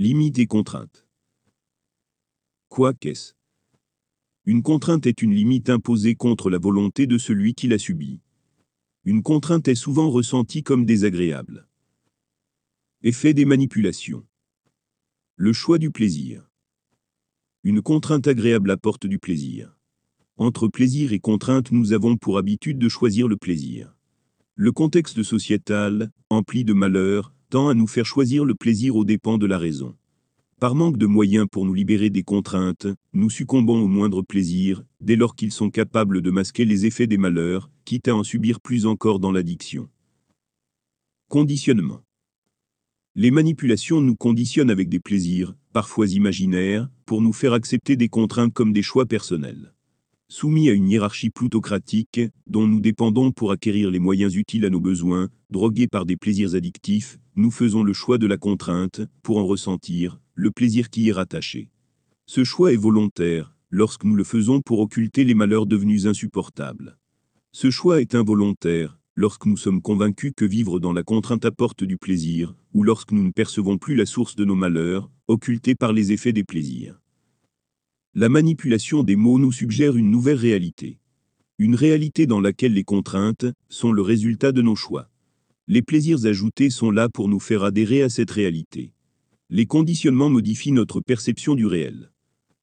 Limite et contrainte. Quoi qu'est-ce Une contrainte est une limite imposée contre la volonté de celui qui la subit. Une contrainte est souvent ressentie comme désagréable. Effet des manipulations. Le choix du plaisir. Une contrainte agréable apporte du plaisir. Entre plaisir et contrainte, nous avons pour habitude de choisir le plaisir. Le contexte sociétal, empli de malheur, tend à nous faire choisir le plaisir aux dépens de la raison. Par manque de moyens pour nous libérer des contraintes, nous succombons au moindre plaisir, dès lors qu'ils sont capables de masquer les effets des malheurs, quitte à en subir plus encore dans l'addiction. Conditionnement. Les manipulations nous conditionnent avec des plaisirs, parfois imaginaires, pour nous faire accepter des contraintes comme des choix personnels. Soumis à une hiérarchie plutocratique, dont nous dépendons pour acquérir les moyens utiles à nos besoins, drogués par des plaisirs addictifs, nous faisons le choix de la contrainte, pour en ressentir, le plaisir qui y est rattaché. Ce choix est volontaire, lorsque nous le faisons pour occulter les malheurs devenus insupportables. Ce choix est involontaire, lorsque nous sommes convaincus que vivre dans la contrainte apporte du plaisir, ou lorsque nous ne percevons plus la source de nos malheurs, occultés par les effets des plaisirs. La manipulation des mots nous suggère une nouvelle réalité. Une réalité dans laquelle les contraintes sont le résultat de nos choix. Les plaisirs ajoutés sont là pour nous faire adhérer à cette réalité. Les conditionnements modifient notre perception du réel.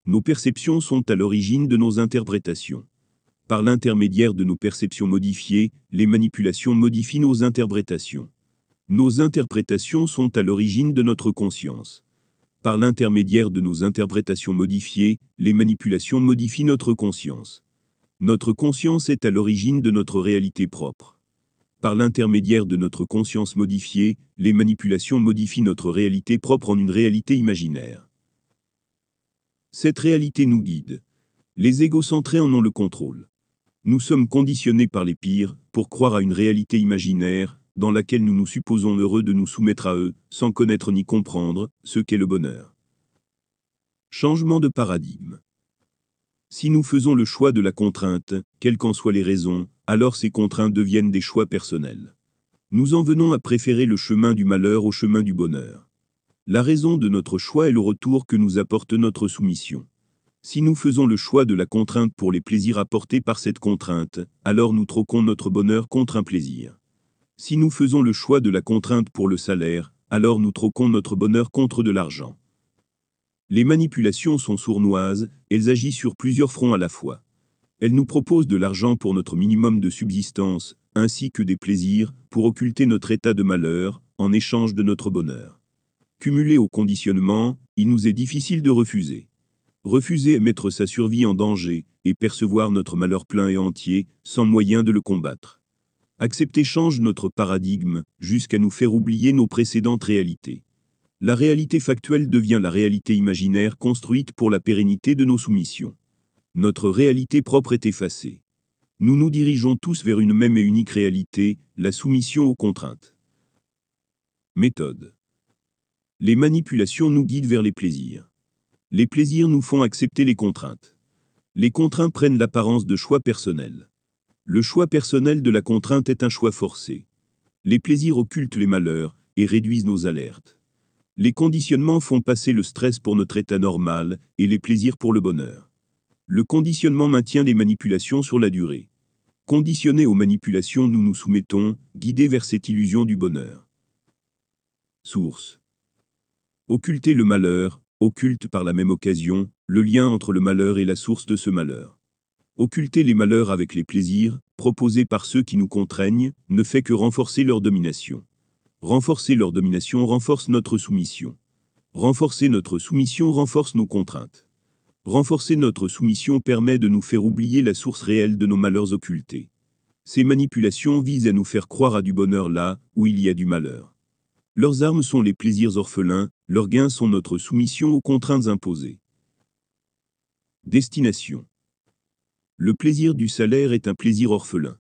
Nos perceptions sont à l'origine de nos interprétations. Par l'intermédiaire de nos perceptions modifiées, les manipulations modifient nos interprétations. Nos interprétations sont à l'origine de notre conscience. Par l'intermédiaire de nos interprétations modifiées, les manipulations modifient notre conscience. Notre conscience est à l'origine de notre réalité propre. Par l'intermédiaire de notre conscience modifiée, les manipulations modifient notre réalité propre en une réalité imaginaire. Cette réalité nous guide. Les égocentrés en ont le contrôle. Nous sommes conditionnés par les pires pour croire à une réalité imaginaire, dans laquelle nous nous supposons heureux de nous soumettre à eux, sans connaître ni comprendre ce qu'est le bonheur. Changement de paradigme. Si nous faisons le choix de la contrainte, quelles qu'en soient les raisons, alors ces contraintes deviennent des choix personnels. Nous en venons à préférer le chemin du malheur au chemin du bonheur. La raison de notre choix est le retour que nous apporte notre soumission. Si nous faisons le choix de la contrainte pour les plaisirs apportés par cette contrainte, alors nous troquons notre bonheur contre un plaisir. Si nous faisons le choix de la contrainte pour le salaire, alors nous troquons notre bonheur contre de l'argent. Les manipulations sont sournoises, elles agissent sur plusieurs fronts à la fois. Elles nous proposent de l'argent pour notre minimum de subsistance, ainsi que des plaisirs, pour occulter notre état de malheur, en échange de notre bonheur. Cumulé au conditionnement, il nous est difficile de refuser. Refuser est mettre sa survie en danger, et percevoir notre malheur plein et entier, sans moyen de le combattre. Accepter change notre paradigme, jusqu'à nous faire oublier nos précédentes réalités. La réalité factuelle devient la réalité imaginaire construite pour la pérennité de nos soumissions. Notre réalité propre est effacée. Nous nous dirigeons tous vers une même et unique réalité, la soumission aux contraintes. Méthode. Les manipulations nous guident vers les plaisirs. Les plaisirs nous font accepter les contraintes. Les contraintes prennent l'apparence de choix personnels. Le choix personnel de la contrainte est un choix forcé. Les plaisirs occultent les malheurs et réduisent nos alertes. Les conditionnements font passer le stress pour notre état normal et les plaisirs pour le bonheur. Le conditionnement maintient les manipulations sur la durée. Conditionnés aux manipulations, nous nous soumettons, guidés vers cette illusion du bonheur. Source. Occulter le malheur, occulte par la même occasion, le lien entre le malheur et la source de ce malheur. Occulter les malheurs avec les plaisirs, proposés par ceux qui nous contraignent, ne fait que renforcer leur domination. Renforcer leur domination renforce notre soumission. Renforcer notre soumission renforce nos contraintes. Renforcer notre soumission permet de nous faire oublier la source réelle de nos malheurs occultés. Ces manipulations visent à nous faire croire à du bonheur là où il y a du malheur. Leurs armes sont les plaisirs orphelins, leurs gains sont notre soumission aux contraintes imposées. Destination le plaisir du salaire est un plaisir orphelin.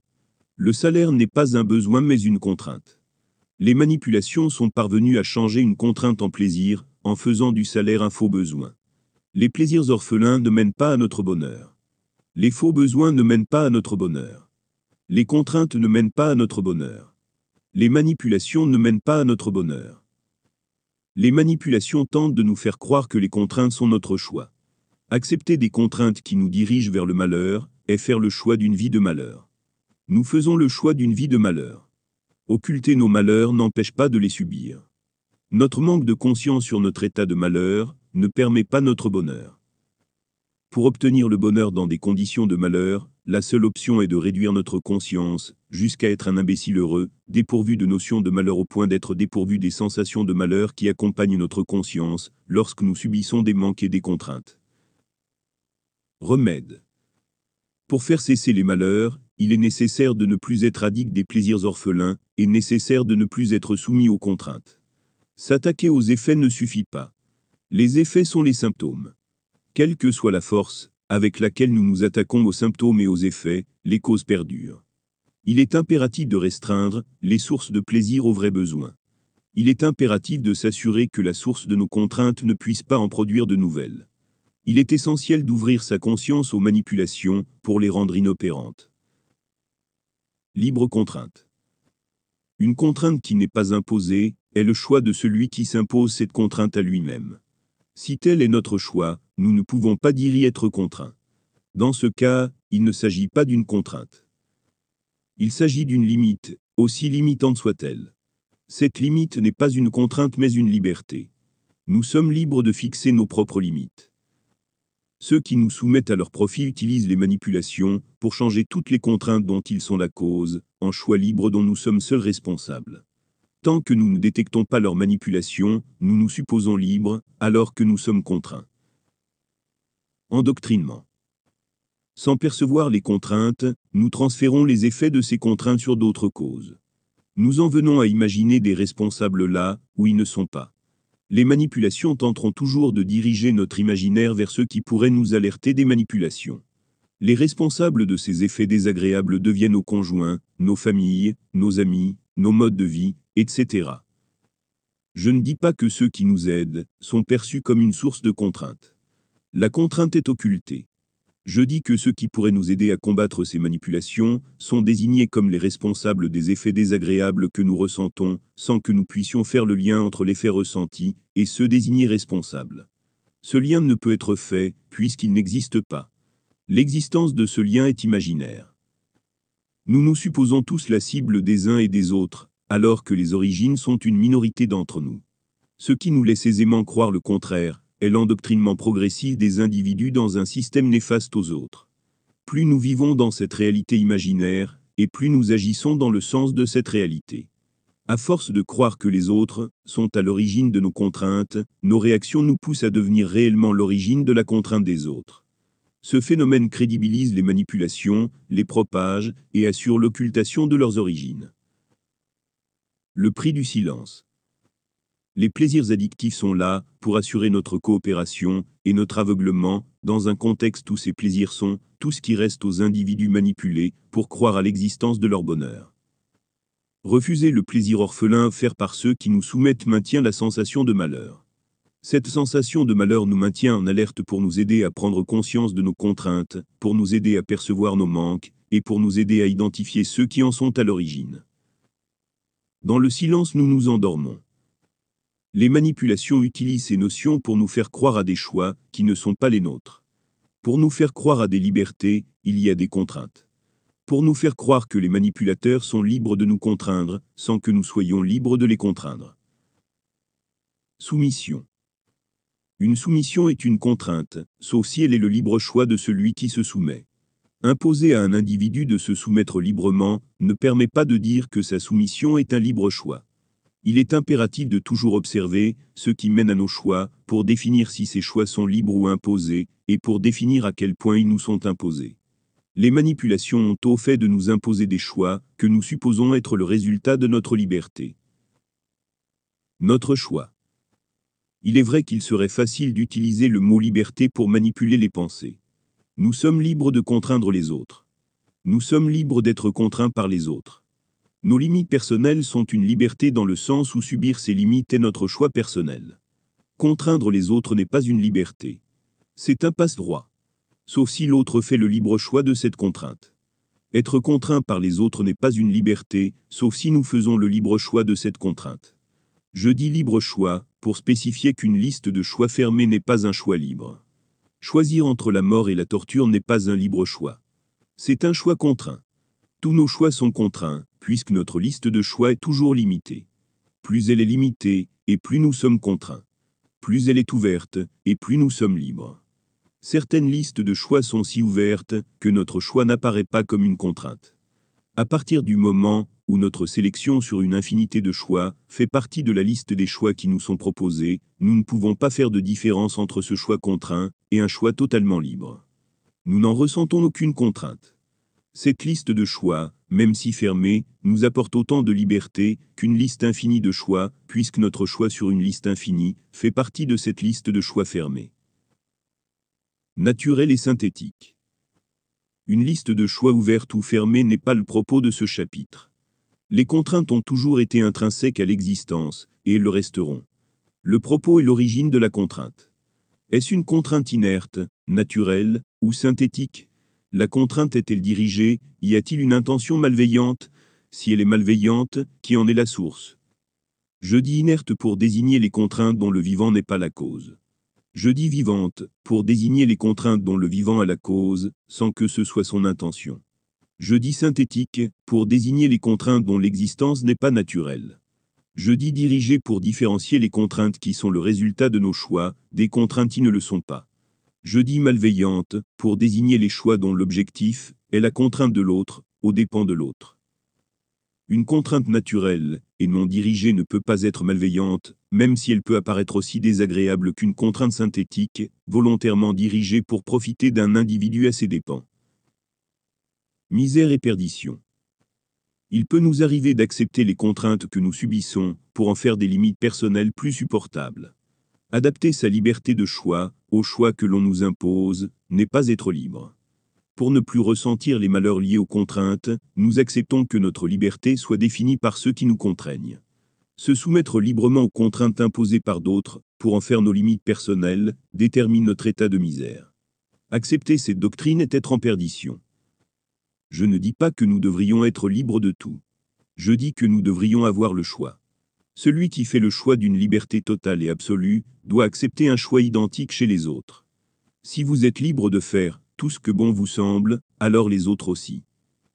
Le salaire n'est pas un besoin mais une contrainte. Les manipulations sont parvenues à changer une contrainte en plaisir, en faisant du salaire un faux besoin. Les plaisirs orphelins ne mènent pas à notre bonheur. Les faux besoins ne mènent pas à notre bonheur. Les contraintes ne mènent pas à notre bonheur. Les manipulations ne mènent pas à notre bonheur. Les manipulations tentent de nous faire croire que les contraintes sont notre choix. Accepter des contraintes qui nous dirigent vers le malheur est faire le choix d'une vie de malheur. Nous faisons le choix d'une vie de malheur. Occulter nos malheurs n'empêche pas de les subir. Notre manque de conscience sur notre état de malheur ne permet pas notre bonheur. Pour obtenir le bonheur dans des conditions de malheur, la seule option est de réduire notre conscience, jusqu'à être un imbécile heureux, dépourvu de notions de malheur au point d'être dépourvu des sensations de malheur qui accompagnent notre conscience, lorsque nous subissons des manques et des contraintes. Remède. Pour faire cesser les malheurs, il est nécessaire de ne plus être addict des plaisirs orphelins, et nécessaire de ne plus être soumis aux contraintes. S'attaquer aux effets ne suffit pas. Les effets sont les symptômes. Quelle que soit la force avec laquelle nous nous attaquons aux symptômes et aux effets, les causes perdurent. Il est impératif de restreindre les sources de plaisir aux vrais besoins. Il est impératif de s'assurer que la source de nos contraintes ne puisse pas en produire de nouvelles. Il est essentiel d'ouvrir sa conscience aux manipulations pour les rendre inopérantes. Libre contrainte. Une contrainte qui n'est pas imposée est le choix de celui qui s'impose cette contrainte à lui-même. Si tel est notre choix, nous ne pouvons pas dire y être contraints. Dans ce cas, il ne s'agit pas d'une contrainte. Il s'agit d'une limite, aussi limitante soit-elle. Cette limite n'est pas une contrainte mais une liberté. Nous sommes libres de fixer nos propres limites. Ceux qui nous soumettent à leur profit utilisent les manipulations pour changer toutes les contraintes dont ils sont la cause, en choix libre dont nous sommes seuls responsables. Tant que nous ne détectons pas leur manipulation, nous nous supposons libres, alors que nous sommes contraints. Endoctrinement. Sans percevoir les contraintes, nous transférons les effets de ces contraintes sur d'autres causes. Nous en venons à imaginer des responsables là où ils ne sont pas. Les manipulations tenteront toujours de diriger notre imaginaire vers ceux qui pourraient nous alerter des manipulations. Les responsables de ces effets désagréables deviennent nos conjoints, nos familles, nos amis, nos modes de vie, etc. Je ne dis pas que ceux qui nous aident sont perçus comme une source de contrainte. La contrainte est occultée. Je dis que ceux qui pourraient nous aider à combattre ces manipulations sont désignés comme les responsables des effets désagréables que nous ressentons, sans que nous puissions faire le lien entre l'effet ressenti et ceux désignés responsables. Ce lien ne peut être fait, puisqu'il n'existe pas. L'existence de ce lien est imaginaire. Nous nous supposons tous la cible des uns et des autres, alors que les origines sont une minorité d'entre nous. Ce qui nous laisse aisément croire le contraire l'endoctrinement progressif des individus dans un système néfaste aux autres. Plus nous vivons dans cette réalité imaginaire, et plus nous agissons dans le sens de cette réalité. À force de croire que les autres sont à l'origine de nos contraintes, nos réactions nous poussent à devenir réellement l'origine de la contrainte des autres. Ce phénomène crédibilise les manipulations, les propage et assure l'occultation de leurs origines. Le prix du silence. Les plaisirs addictifs sont là pour assurer notre coopération et notre aveuglement dans un contexte où ces plaisirs sont tout ce qui reste aux individus manipulés pour croire à l'existence de leur bonheur. Refuser le plaisir orphelin offert par ceux qui nous soumettent maintient la sensation de malheur. Cette sensation de malheur nous maintient en alerte pour nous aider à prendre conscience de nos contraintes, pour nous aider à percevoir nos manques, et pour nous aider à identifier ceux qui en sont à l'origine. Dans le silence nous nous endormons. Les manipulations utilisent ces notions pour nous faire croire à des choix qui ne sont pas les nôtres. Pour nous faire croire à des libertés, il y a des contraintes. Pour nous faire croire que les manipulateurs sont libres de nous contraindre, sans que nous soyons libres de les contraindre. Soumission. Une soumission est une contrainte, sauf si elle est le libre choix de celui qui se soumet. Imposer à un individu de se soumettre librement ne permet pas de dire que sa soumission est un libre choix. Il est impératif de toujours observer ce qui mène à nos choix pour définir si ces choix sont libres ou imposés et pour définir à quel point ils nous sont imposés. Les manipulations ont au fait de nous imposer des choix que nous supposons être le résultat de notre liberté. Notre choix. Il est vrai qu'il serait facile d'utiliser le mot liberté pour manipuler les pensées. Nous sommes libres de contraindre les autres. Nous sommes libres d'être contraints par les autres. Nos limites personnelles sont une liberté dans le sens où subir ces limites est notre choix personnel. Contraindre les autres n'est pas une liberté. C'est un passe-droit. Sauf si l'autre fait le libre choix de cette contrainte. Être contraint par les autres n'est pas une liberté, sauf si nous faisons le libre choix de cette contrainte. Je dis libre choix, pour spécifier qu'une liste de choix fermés n'est pas un choix libre. Choisir entre la mort et la torture n'est pas un libre choix. C'est un choix contraint. Tous nos choix sont contraints, puisque notre liste de choix est toujours limitée. Plus elle est limitée, et plus nous sommes contraints. Plus elle est ouverte, et plus nous sommes libres. Certaines listes de choix sont si ouvertes que notre choix n'apparaît pas comme une contrainte. À partir du moment où notre sélection sur une infinité de choix fait partie de la liste des choix qui nous sont proposés, nous ne pouvons pas faire de différence entre ce choix contraint et un choix totalement libre. Nous n'en ressentons aucune contrainte. Cette liste de choix, même si fermée, nous apporte autant de liberté qu'une liste infinie de choix, puisque notre choix sur une liste infinie fait partie de cette liste de choix fermée naturel et synthétique. Une liste de choix ouverte ou fermée n'est pas le propos de ce chapitre. Les contraintes ont toujours été intrinsèques à l'existence, et le resteront. Le propos est l'origine de la contrainte. Est-ce une contrainte inerte, naturelle, ou synthétique? La contrainte est-elle dirigée? Y a-t-il une intention malveillante? Si elle est malveillante, qui en est la source? Je dis inerte pour désigner les contraintes dont le vivant n'est pas la cause. Je dis vivante, pour désigner les contraintes dont le vivant a la cause, sans que ce soit son intention. Je dis synthétique, pour désigner les contraintes dont l'existence n'est pas naturelle. Je dis dirigée pour différencier les contraintes qui sont le résultat de nos choix, des contraintes qui ne le sont pas. Je dis malveillante, pour désigner les choix dont l'objectif est la contrainte de l'autre, aux dépens de l'autre. Une contrainte naturelle et non dirigée ne peut pas être malveillante, même si elle peut apparaître aussi désagréable qu'une contrainte synthétique, volontairement dirigée pour profiter d'un individu à ses dépens. Misère et perdition. Il peut nous arriver d'accepter les contraintes que nous subissons pour en faire des limites personnelles plus supportables. Adapter sa liberté de choix au choix que l'on nous impose n'est pas être libre. Pour ne plus ressentir les malheurs liés aux contraintes, nous acceptons que notre liberté soit définie par ceux qui nous contraignent. Se soumettre librement aux contraintes imposées par d'autres, pour en faire nos limites personnelles, détermine notre état de misère. Accepter cette doctrine est être en perdition. Je ne dis pas que nous devrions être libres de tout. Je dis que nous devrions avoir le choix. Celui qui fait le choix d'une liberté totale et absolue doit accepter un choix identique chez les autres. Si vous êtes libre de faire, tout ce que bon vous semble, alors les autres aussi.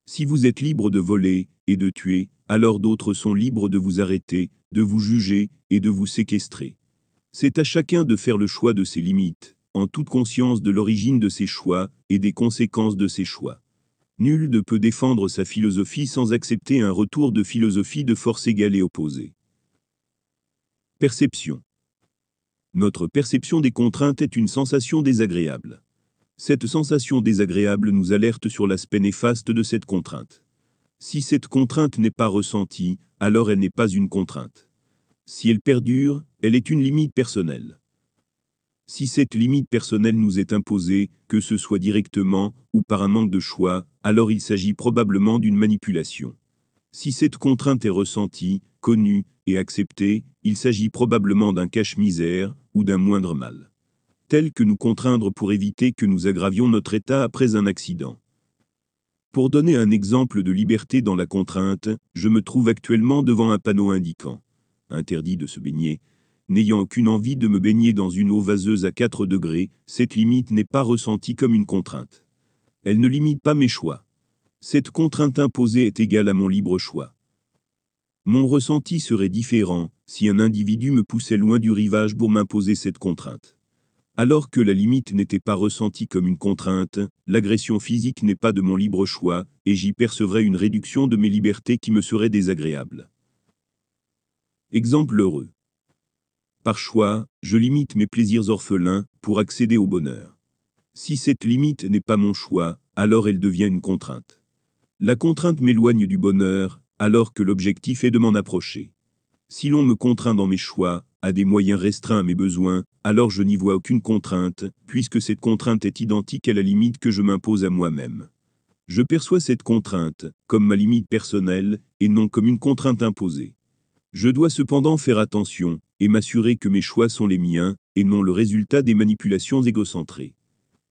Si vous êtes libre de voler et de tuer, alors d'autres sont libres de vous arrêter, de vous juger et de vous séquestrer. C'est à chacun de faire le choix de ses limites, en toute conscience de l'origine de ses choix et des conséquences de ses choix. Nul ne peut défendre sa philosophie sans accepter un retour de philosophie de force égale et opposée. Perception. Notre perception des contraintes est une sensation désagréable. Cette sensation désagréable nous alerte sur l'aspect néfaste de cette contrainte. Si cette contrainte n'est pas ressentie, alors elle n'est pas une contrainte. Si elle perdure, elle est une limite personnelle. Si cette limite personnelle nous est imposée, que ce soit directement ou par un manque de choix, alors il s'agit probablement d'une manipulation. Si cette contrainte est ressentie, connue et acceptée, il s'agit probablement d'un cache-misère ou d'un moindre mal tel que nous contraindre pour éviter que nous aggravions notre état après un accident. Pour donner un exemple de liberté dans la contrainte, je me trouve actuellement devant un panneau indiquant interdit de se baigner. N'ayant aucune envie de me baigner dans une eau vaseuse à 4 degrés, cette limite n'est pas ressentie comme une contrainte. Elle ne limite pas mes choix. Cette contrainte imposée est égale à mon libre choix. Mon ressenti serait différent si un individu me poussait loin du rivage pour m'imposer cette contrainte. Alors que la limite n'était pas ressentie comme une contrainte, l'agression physique n'est pas de mon libre choix, et j'y percevrais une réduction de mes libertés qui me serait désagréable. Exemple heureux. Par choix, je limite mes plaisirs orphelins pour accéder au bonheur. Si cette limite n'est pas mon choix, alors elle devient une contrainte. La contrainte m'éloigne du bonheur, alors que l'objectif est de m'en approcher. Si l'on me contraint dans mes choix, à des moyens restreints à mes besoins, alors je n'y vois aucune contrainte, puisque cette contrainte est identique à la limite que je m'impose à moi-même. Je perçois cette contrainte comme ma limite personnelle et non comme une contrainte imposée. Je dois cependant faire attention et m'assurer que mes choix sont les miens et non le résultat des manipulations égocentrées.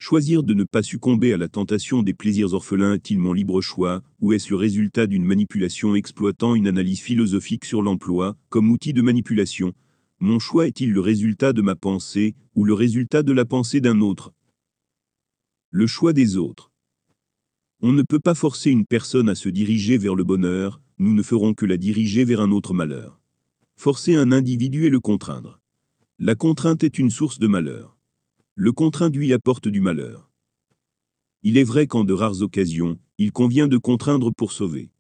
Choisir de ne pas succomber à la tentation des plaisirs orphelins est-il mon libre choix, ou est-ce le résultat d'une manipulation exploitant une analyse philosophique sur l'emploi, comme outil de manipulation, Mon choix est-il le résultat de ma pensée, ou le résultat de la pensée d'un autre? Le choix des autres. On ne peut pas forcer une personne à se diriger vers le bonheur, nous ne ferons que la diriger vers un autre malheur. Forcer un individu et le contraindre. La contrainte est une source de malheur. Le contraint lui apporte du malheur. Il est vrai qu'en de rares occasions, il convient de contraindre pour sauver.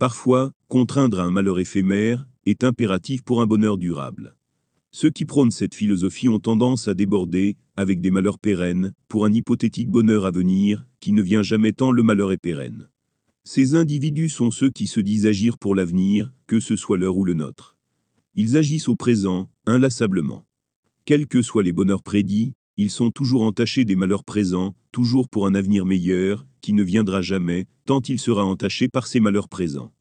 Parfois, contraindre à un malheur éphémère est impératif pour un bonheur durable. Ceux qui prônent cette philosophie ont tendance à déborder, avec des malheurs pérennes, pour un hypothétique bonheur à venir, qui ne vient jamais tant le malheur est pérenne. Ces individus sont ceux qui se disent agir pour l'avenir, que ce soit leur ou le nôtre. Ils agissent au présent, inlassablement. Quels que soient les bonheurs prédits, ils sont toujours entachés des malheurs présents, toujours pour un avenir meilleur, qui ne viendra jamais, tant il sera entaché par ces malheurs présents.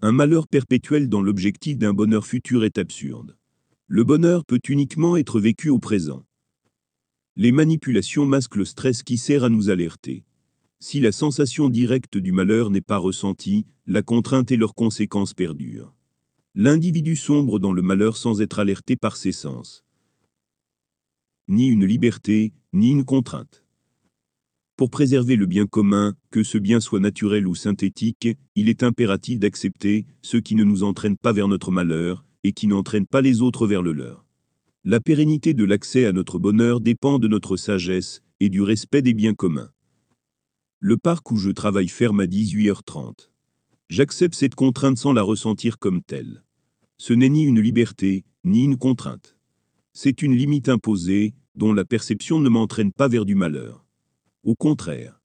Un malheur perpétuel dans l'objectif d'un bonheur futur est absurde. Le bonheur peut uniquement être vécu au présent. Les manipulations masquent le stress qui sert à nous alerter. Si la sensation directe du malheur n'est pas ressentie, la contrainte et leurs conséquences perdurent. L'individu sombre dans le malheur sans être alerté par ses sens. Ni une liberté, ni une contrainte. Pour préserver le bien commun, que ce bien soit naturel ou synthétique, il est impératif d'accepter ce qui ne nous entraîne pas vers notre malheur, et qui n'entraîne pas les autres vers le leur. La pérennité de l'accès à notre bonheur dépend de notre sagesse et du respect des biens communs. Le parc où je travaille ferme à 18h30. J'accepte cette contrainte sans la ressentir comme telle. Ce n'est ni une liberté, ni une contrainte. C'est une limite imposée, dont la perception ne m'entraîne pas vers du malheur. Au contraire.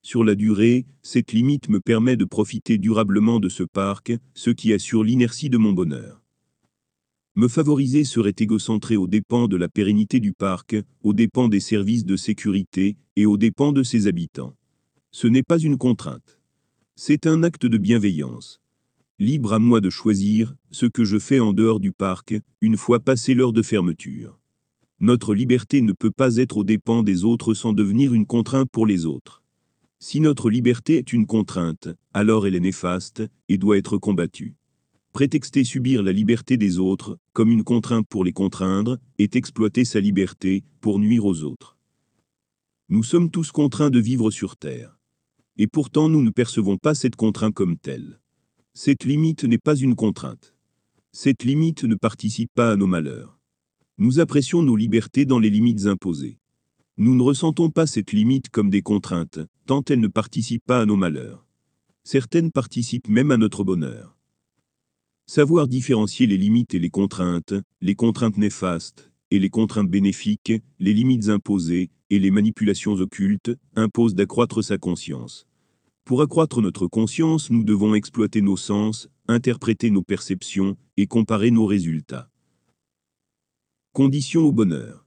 Sur la durée, cette limite me permet de profiter durablement de ce parc, ce qui assure l'inertie de mon bonheur. Me favoriser serait égocentré aux dépens de la pérennité du parc, aux dépens des services de sécurité et aux dépens de ses habitants. Ce n'est pas une contrainte. C'est un acte de bienveillance. Libre à moi de choisir ce que je fais en dehors du parc, une fois passé l'heure de fermeture. Notre liberté ne peut pas être aux dépens des autres sans devenir une contrainte pour les autres. Si notre liberté est une contrainte, alors elle est néfaste et doit être combattue. Prétexter subir la liberté des autres, comme une contrainte pour les contraindre, est exploiter sa liberté, pour nuire aux autres. Nous sommes tous contraints de vivre sur Terre. Et pourtant nous ne percevons pas cette contrainte comme telle. Cette limite n'est pas une contrainte. Cette limite ne participe pas à nos malheurs. Nous apprécions nos libertés dans les limites imposées. Nous ne ressentons pas cette limite comme des contraintes, tant elles ne participent pas à nos malheurs. Certaines participent même à notre bonheur. Savoir différencier les limites et les contraintes, les contraintes néfastes et les contraintes bénéfiques, les limites imposées et les manipulations occultes, impose d'accroître sa conscience. Pour accroître notre conscience, nous devons exploiter nos sens, interpréter nos perceptions et comparer nos résultats. Condition au bonheur.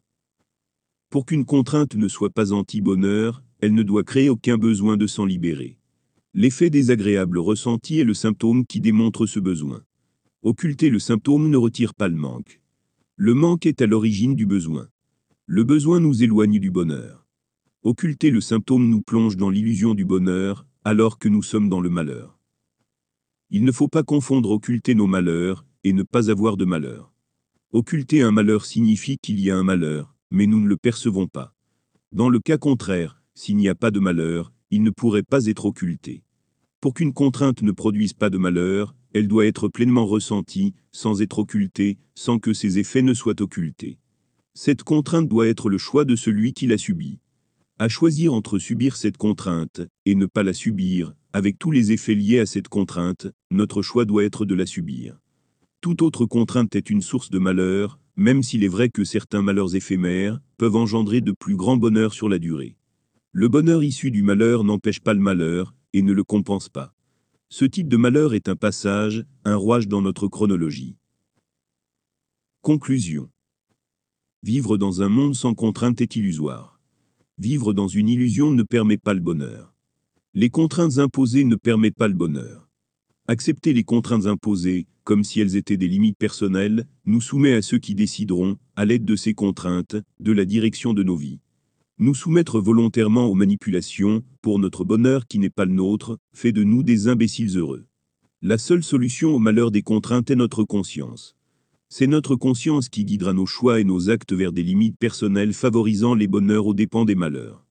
Pour qu'une contrainte ne soit pas anti-bonheur, elle ne doit créer aucun besoin de s'en libérer. L'effet désagréable ressenti est le symptôme qui démontre ce besoin. Occulter le symptôme ne retire pas le manque. Le manque est à l'origine du besoin. Le besoin nous éloigne du bonheur. Occulter le symptôme nous plonge dans l'illusion du bonheur, alors que nous sommes dans le malheur. Il ne faut pas confondre occulter nos malheurs et ne pas avoir de malheur. Occulter un malheur signifie qu'il y a un malheur, mais nous ne le percevons pas. Dans le cas contraire, s'il n'y a pas de malheur, il ne pourrait pas être occulté. Pour qu'une contrainte ne produise pas de malheur, elle doit être pleinement ressentie, sans être occultée, sans que ses effets ne soient occultés. Cette contrainte doit être le choix de celui qui la subit. À choisir entre subir cette contrainte et ne pas la subir, avec tous les effets liés à cette contrainte, notre choix doit être de la subir. Toute autre contrainte est une source de malheur, même s'il est vrai que certains malheurs éphémères peuvent engendrer de plus grands bonheurs sur la durée. Le bonheur issu du malheur n'empêche pas le malheur et ne le compense pas. Ce type de malheur est un passage, un rouage dans notre chronologie. Conclusion. Vivre dans un monde sans contrainte est illusoire. Vivre dans une illusion ne permet pas le bonheur. Les contraintes imposées ne permettent pas le bonheur. Accepter les contraintes imposées, comme si elles étaient des limites personnelles, nous soumet à ceux qui décideront, à l'aide de ces contraintes, de la direction de nos vies. Nous soumettre volontairement aux manipulations, pour notre bonheur qui n'est pas le nôtre, fait de nous des imbéciles heureux. La seule solution au malheur des contraintes est notre conscience. C'est notre conscience qui guidera nos choix et nos actes vers des limites personnelles favorisant les bonheurs aux dépens des malheurs.